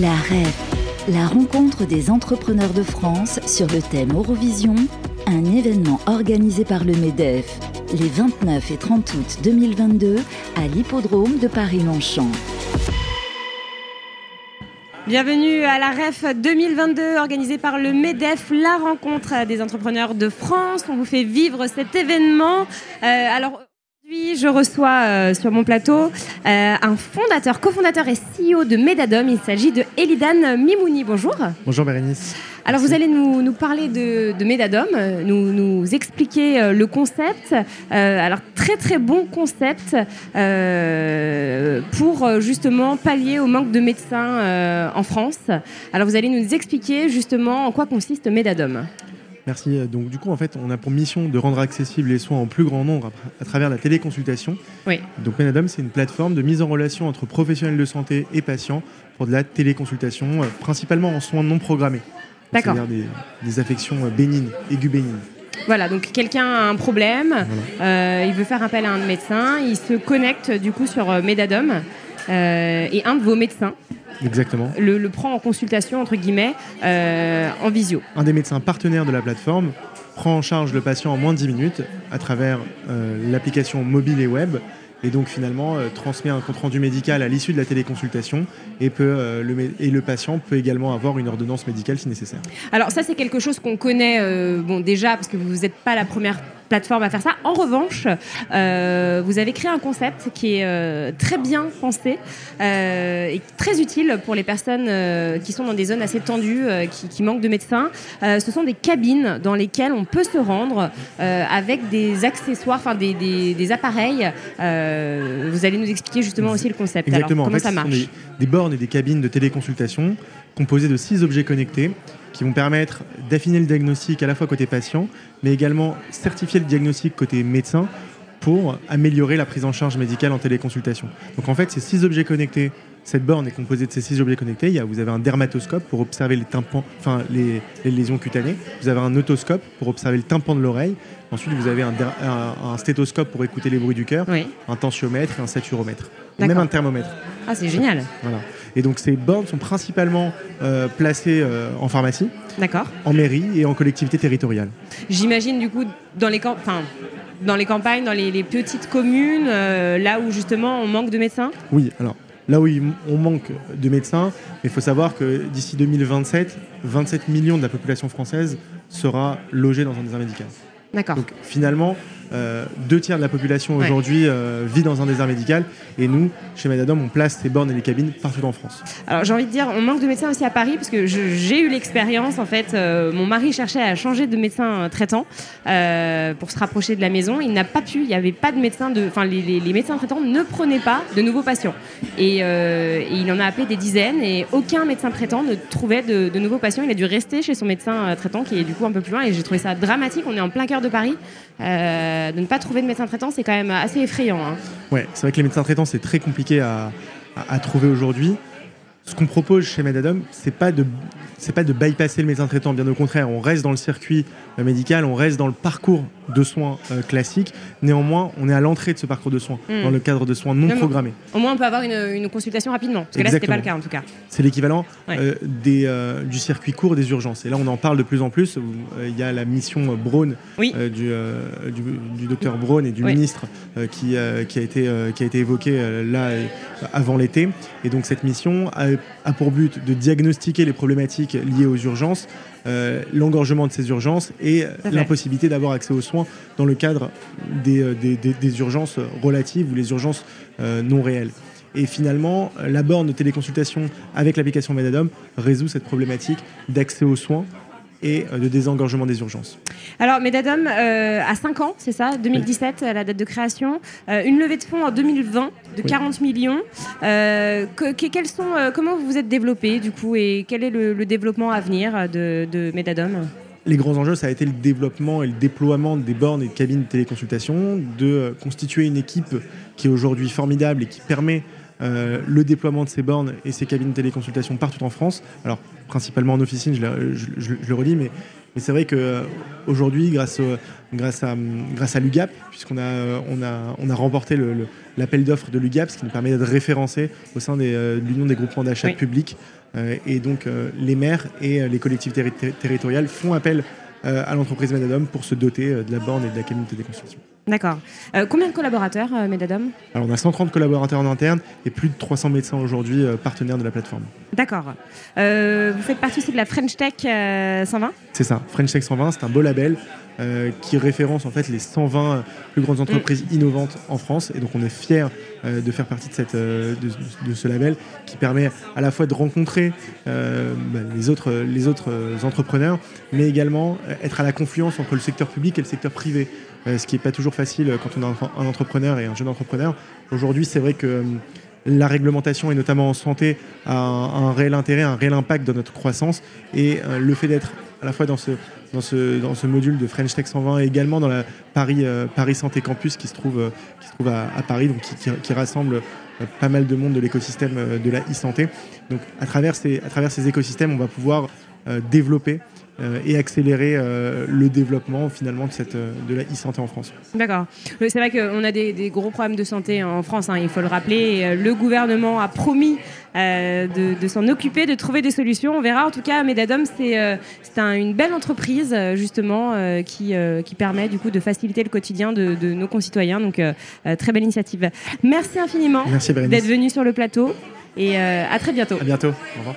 La REF, la rencontre des entrepreneurs de France sur le thème Eurovision, un événement organisé par le MEDEF les 29 et 30 août 2022 à l'hippodrome de Paris-Longchamp. Bienvenue à la REF 2022 organisée par le MEDEF, la rencontre des entrepreneurs de France. On vous fait vivre cet événement. Euh, alors aujourd'hui, je reçois euh, sur mon plateau euh, un fondateur, cofondateur et CEO de Medadom. Il s'agit de Elidan Mimouni. Bonjour. Bonjour Bérénice. Alors vous allez nous, nous parler de, de Medadom, euh, nous, nous expliquer euh, le concept. Alors très très bon concept pour justement pallier au manque de médecins en France. Alors vous allez nous expliquer justement en quoi consiste Medadom. Merci. Donc du coup, en fait, on a pour mission de rendre accessibles les soins en plus grand nombre à, à travers la téléconsultation. Oui. Donc Menadom, c'est une plateforme de mise en relation entre professionnels de santé et patients pour de la téléconsultation, euh, principalement en soins non programmés. D'accord. C'est-à-dire des, des affections euh, bénignes, aiguës bénignes. Voilà, donc quelqu'un a un problème, euh, il veut faire appel à un médecin, il se connecte du coup sur Medadom et un de vos médecins Exactement. le, le prend en consultation entre guillemets euh, en visio. Un des médecins partenaires de la plateforme prend en charge le patient en moins de 10 minutes à travers euh, l'application mobile et web et donc finalement euh, transmet un compte-rendu médical à l'issue de la téléconsultation et, peut, euh, le, et le patient peut également avoir une ordonnance médicale si nécessaire. Alors ça c'est quelque chose qu'on connaît euh, bon déjà parce que vous n'êtes pas la première plateforme à faire ça. En revanche, euh, vous avez créé un concept qui est euh, très bien pensé euh, et très utile pour les personnes qui sont dans des zones assez tendues, qui, qui manquent de médecins. Ce sont des cabines dans lesquelles on peut se rendre avec des accessoires, enfin des, des- des appareils. Vous allez nous expliquer justement aussi le concept. Exactement. Alors, comment en fait, ça ce marche sont des, des bornes et des cabines de téléconsultation composées de six objets connectés qui vont permettre d'affiner le diagnostic à la fois côté patient, mais également certifier le diagnostic côté médecin pour améliorer la prise en charge médicale en téléconsultation. Donc en fait, ces six objets connectés, cette borne est composée de ces six objets connectés. Il y a, vous avez un dermatoscope pour observer les tympans, enfin les, les lésions cutanées. Vous avez un otoscope pour observer le tympan de l'oreille. Ensuite, vous avez un, der- un- un stéthoscope pour écouter les bruits du cœur, Oui. un tensiomètre et un saturomètre. Et même un thermomètre. Ah c'est génial. Voilà. Et donc ces bornes sont principalement euh, placées euh, en pharmacie, en mairie et en collectivité territoriale. J'imagine du coup dans les, enfin, dans les campagnes, dans les, les petites communes, euh, là où justement on manque de médecins? Oui, alors là où on manque de médecins, mais il faut savoir que d'ici 2027, 27 millions de la population française sera logée dans un désert médical. D'accord. Donc finalement, euh, deux tiers de la population Ouais. aujourd'hui euh, vit dans un désert médical et nous, chez Medadom, on place ces bornes et les cabines partout en France. Alors j'ai envie de dire, on manque de médecins aussi à Paris parce que j'ai eu l'expérience en fait. euh, mon mari cherchait à changer de médecin traitant pour se rapprocher de la maison. Il n'a pas pu. Il n'y avait pas de médecin de. Enfin, les, les- les médecins traitants ne prenaient pas de nouveaux patients. Et, et il en a appelé des dizaines et aucun médecin traitant ne trouvait de, de nouveaux patients. Il a dû rester chez son médecin traitant qui est du coup un peu plus loin. Et j'ai trouvé ça dramatique. On est en plein cœur de Paris. Euh, de ne pas trouver de médecin traitant, c'est quand même assez effrayant. hein. Ouais, c'est vrai que les médecins traitants, c'est très compliqué à trouver aujourd'hui. Ce qu'on propose chez Medadom, c'est pas de c'est pas de bypasser le médecin traitant, bien au contraire, on reste dans le circuit euh, médical, on reste dans le parcours de soins euh, classique. Néanmoins, on est à l'entrée de ce parcours de soins, Mm. dans le cadre de soins non programmés. Au moins, on peut avoir une, une consultation rapidement. Parce que là, c'était pas le cas Exactement. en tout cas. C'est l'équivalent Ouais. euh, des, euh, du circuit court des urgences. Et là, on en parle de plus en plus. Il y a la mission Braun Oui. du, du, du docteur Braun et du Oui. ministre qui, qui, a été, qui a été évoqué euh, là avant l'été. Et donc, cette mission a, a pour but de diagnostiquer les problématiques liées aux urgences, euh, l'engorgement de ces urgences et euh, l'impossibilité d'avoir accès aux soins dans le cadre des, euh, des, des- des urgences relatives ou les urgences euh, non réelles. Et finalement, la borne de téléconsultation avec l'application Medadom résout cette problématique d'accès aux soins et euh, de désengorgement des urgences. Alors, Medadom, euh, à 5 ans, c'est ça 2017, la date de création. Euh, une levée de fonds en 2020 de Oui. 40 millions. Euh, que- que- quels sont, euh, comment vous vous êtes développé, du coup, et quel est le, le développement à venir de, de Medadom Les grands enjeux, ça a été le développement et le déploiement des bornes et de cabines de téléconsultation, de constituer une équipe qui est aujourd'hui formidable et qui permet le déploiement de ces bornes et ces cabines de téléconsultation partout en France. Alors, principalement en officine, je le, je, le redis, mais, mais c'est vrai qu'aujourd'hui, grâce, grâce, à, grâce à l'UGAP, puisqu'on a, on a, on a remporté l'appel d'offres de l'UGAP, ce qui nous permet d'être référencé au sein des, de l'Union des groupements d'achat publics, et donc les maires et les collectivités territoriales font appel à l'entreprise Medadom pour se doter de la borne et de la cabine de téléconsultation. D'accord. Euh, combien de collaborateurs, euh, Medadom? Alors, on a 130 collaborateurs en interne et plus de 300 médecins aujourd'hui euh, partenaires de la plateforme. D'accord. vous faites partie aussi de la French Tech 120 C'est ça. French Tech 120, c'est un beau label qui référence en fait les 120 plus grandes entreprises mm. innovantes en France. Et donc, on est fiers de faire partie de, cette, de, ce label qui permet à la fois de rencontrer bah, les, autres, les autres entrepreneurs, mais également être à la confluence entre le secteur public et le secteur privé. ce qui n'est pas toujours facile quand on est un entrepreneur et un jeune entrepreneur. Aujourd'hui, c'est vrai que euh, la réglementation, et notamment en santé, a un, réel intérêt, un réel impact dans notre croissance. Et euh, le fait d'être à la fois dans ce, dans ce, dans ce module de French Tech 120 et également dans la Paris, euh, Paris Santé Campus qui se trouve, qui se trouve à, Paris, donc qui, rassemble pas mal de monde de l'écosystème de la e-santé. Donc à travers, ces, à travers ces écosystèmes, on va pouvoir développer euh, et accélérer euh, le développement finalement de, cette, euh, de la e-santé en France. D'accord. C'est vrai qu'on a des, gros problèmes de santé en France, hein, il faut le rappeler. le gouvernement a promis de, s'en occuper, de trouver des solutions. On verra. En tout cas, Medadom, c'est une belle entreprise justement qui, qui permet du coup de faciliter le quotidien de, de nos concitoyens. Donc, très belle initiative. Merci infiniment d'être venu sur le plateau et à très bientôt. À bientôt. Au revoir.